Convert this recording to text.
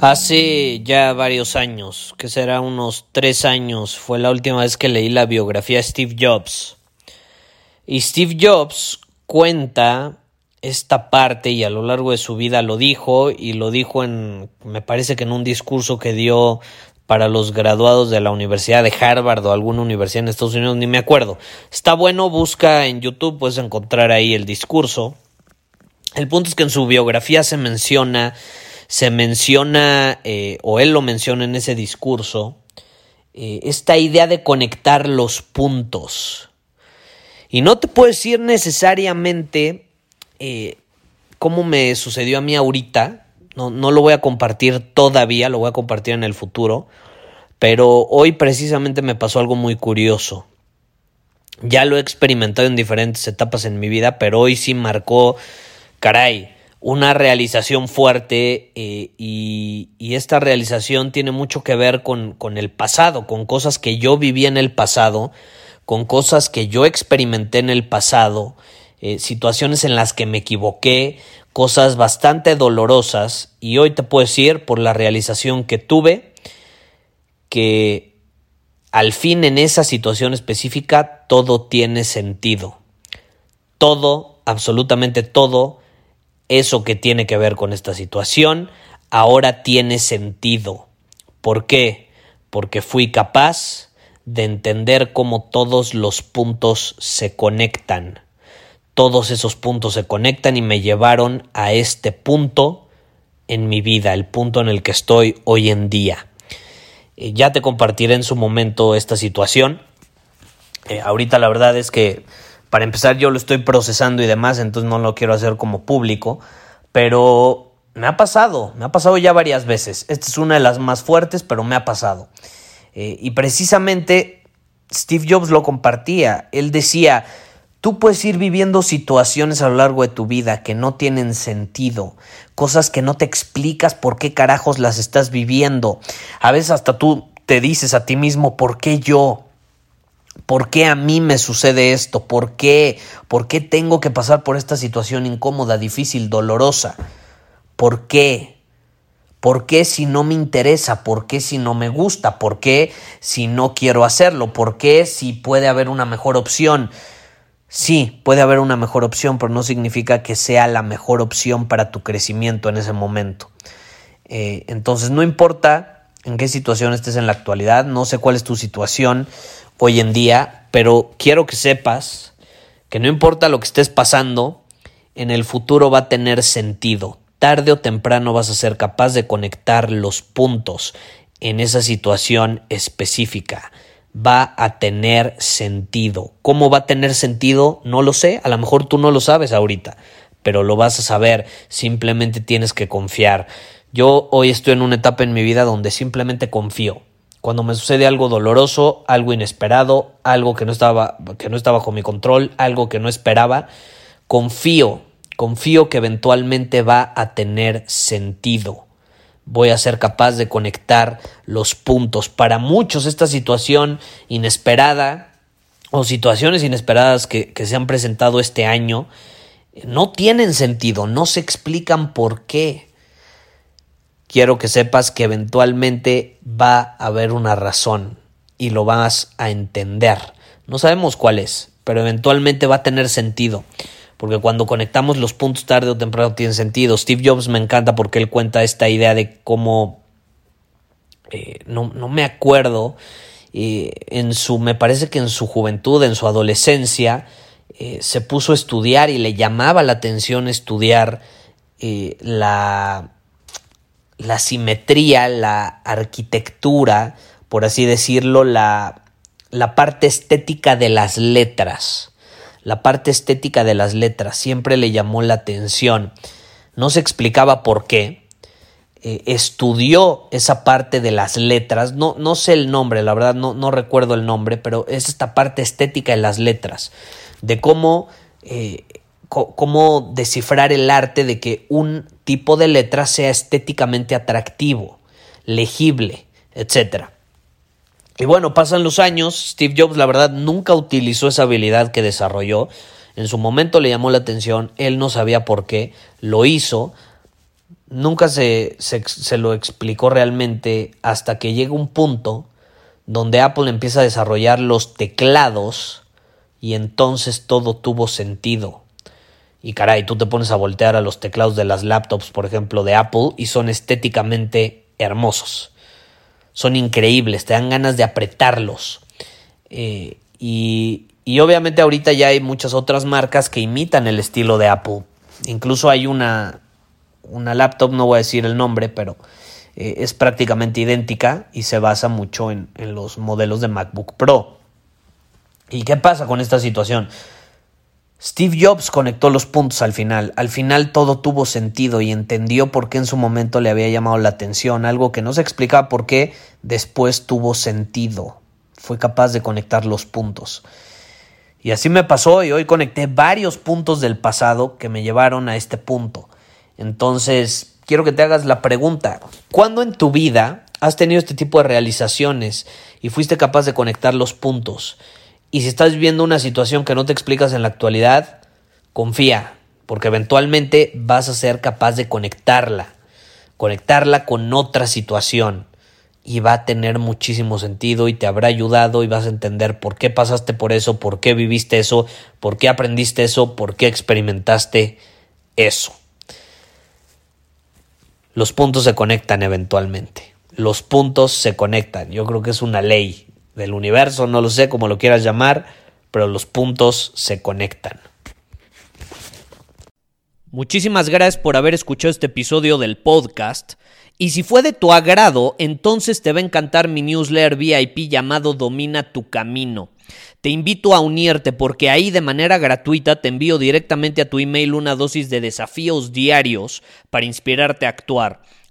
Hace ya varios años, que será unos tres años, fue la última vez que leí la biografía de Steve Jobs. Y Steve Jobs cuenta esta parte y a lo largo de su vida lo dijo y lo dijo en, me parece que en un discurso que dio para los graduados de la Universidad de Harvard o alguna universidad en Estados Unidos, ni me acuerdo. Está bueno, busca en YouTube, puedes encontrar ahí el discurso. El punto es que en su biografía se menciona se menciona, eh, o él lo menciona en ese discurso, eh, esta idea de conectar los puntos. Y no te puedo decir necesariamente eh, cómo me sucedió a mí ahorita, no, no lo voy a compartir todavía, lo voy a compartir en el futuro, pero hoy precisamente me pasó algo muy curioso. Ya lo he experimentado en diferentes etapas en mi vida, pero hoy sí marcó, caray, una realización fuerte eh, y, esta realización tiene mucho que ver con, el pasado, con cosas que yo viví en el pasado, con cosas que yo experimenté en el pasado, eh, situaciones en las que me equivoqué, cosas bastante dolorosas y hoy te puedo decir por la realización que tuve que al fin en esa situación específica todo tiene sentido. Todo, absolutamente todo, eso que tiene que ver con esta situación ahora tiene sentido. ¿Por qué? Porque fui capaz de entender cómo todos los puntos se conectan. Todos esos puntos se conectan y me llevaron a este punto en mi vida, el punto en el que estoy hoy en día. Eh, ya te compartiré en su momento esta situación. Eh, ahorita la verdad es que para empezar, yo lo estoy procesando y demás, entonces no lo quiero hacer como público, pero me ha pasado, me ha pasado ya varias veces. Esta es una de las más fuertes, pero me ha pasado. Eh, y precisamente Steve Jobs lo compartía. Él decía, tú puedes ir viviendo situaciones a lo largo de tu vida que no tienen sentido, cosas que no te explicas por qué carajos las estás viviendo. A veces hasta tú te dices a ti mismo, ¿por qué yo? ¿Por qué a mí me sucede esto? ¿Por qué? ¿Por qué tengo que pasar por esta situación incómoda, difícil, dolorosa? ¿Por qué? ¿Por qué si no me interesa? ¿Por qué si no me gusta? ¿Por qué si no quiero hacerlo? ¿Por qué si puede haber una mejor opción? Sí, puede haber una mejor opción, pero no significa que sea la mejor opción para tu crecimiento en ese momento. Eh, entonces, no importa en qué situación estés en la actualidad, no sé cuál es tu situación, hoy en día, pero quiero que sepas que no importa lo que estés pasando, en el futuro va a tener sentido. Tarde o temprano vas a ser capaz de conectar los puntos en esa situación específica. Va a tener sentido. ¿Cómo va a tener sentido? No lo sé. A lo mejor tú no lo sabes ahorita, pero lo vas a saber. Simplemente tienes que confiar. Yo hoy estoy en una etapa en mi vida donde simplemente confío cuando me sucede algo doloroso, algo inesperado, algo que no estaba, que no está bajo mi control, algo que no esperaba, confío, confío que eventualmente va a tener sentido. Voy a ser capaz de conectar los puntos. Para muchos esta situación inesperada o situaciones inesperadas que, que se han presentado este año no tienen sentido, no se explican por qué quiero que sepas que eventualmente va a haber una razón y lo vas a entender. No sabemos cuál es, pero eventualmente va a tener sentido. Porque cuando conectamos los puntos tarde o temprano tiene sentido. Steve Jobs me encanta porque él cuenta esta idea de cómo eh, no, no, me acuerdo, eh, en su, me parece que en su juventud, en su adolescencia, eh, se puso a estudiar y le llamaba la atención estudiar la, la simetría, la arquitectura, por así decirlo, la, la parte estética de las letras. La parte estética de las letras siempre le llamó la atención. No se explicaba por qué, eh, estudió esa parte de las letras, no, no sé el nombre, la verdad no, no, recuerdo el nombre, pero es esta parte estética de las letras, de cómo, eh, cómo descifrar el arte de que un tipo de letra sea estéticamente atractivo, legible, etc. Y bueno, pasan los años, Steve Jobs la verdad nunca utilizó esa habilidad que desarrolló, en su momento le llamó la atención, él no sabía por qué, lo hizo, nunca se, se, lo explicó realmente hasta que llega un punto donde Apple empieza a desarrollar los teclados y entonces todo tuvo sentido. Y caray, tú te pones a voltear a los teclados de las laptops, por ejemplo, de Apple y son estéticamente hermosos. Son increíbles, te dan ganas de apretarlos. Eh, y, y obviamente ahorita ya hay muchas otras marcas que imitan el estilo de Apple. Incluso hay una, una laptop, no voy a decir el nombre, pero eh, es prácticamente idéntica y se basa mucho en, en los modelos de MacBook Pro. ¿Y qué pasa con esta situación? Steve Jobs conectó los puntos al final. Al final todo tuvo sentido y entendió por qué en su momento le había llamado la atención, algo que no se explicaba por qué después tuvo sentido. Fue capaz de conectar los puntos. Y así me pasó y hoy conecté varios puntos del pasado que me llevaron a este punto. Entonces, quiero que te hagas la pregunta, ¿cuándo en tu vida has tenido este tipo de realizaciones y fuiste capaz de conectar los puntos? Y si estás viviendo una situación que no te explicas en la actualidad, confía, porque eventualmente vas a ser capaz de conectarla, conectarla con otra situación y va a tener muchísimo sentido y te habrá ayudado y vas a entender por qué pasaste por eso, por qué viviste eso, por qué aprendiste eso, por qué experimentaste eso. Los puntos se conectan eventualmente. Los puntos se conectan. Yo creo que es una ley del universo, no lo sé cómo lo quieras llamar, pero los puntos se conectan. Muchísimas gracias por haber escuchado este episodio del podcast. Y si fue de tu agrado, entonces te va a encantar mi newsletter VIP llamado Domina tu Camino. Te invito a unirte porque ahí de manera gratuita te envío directamente a tu email una dosis de desafíos diarios para inspirarte a actuar.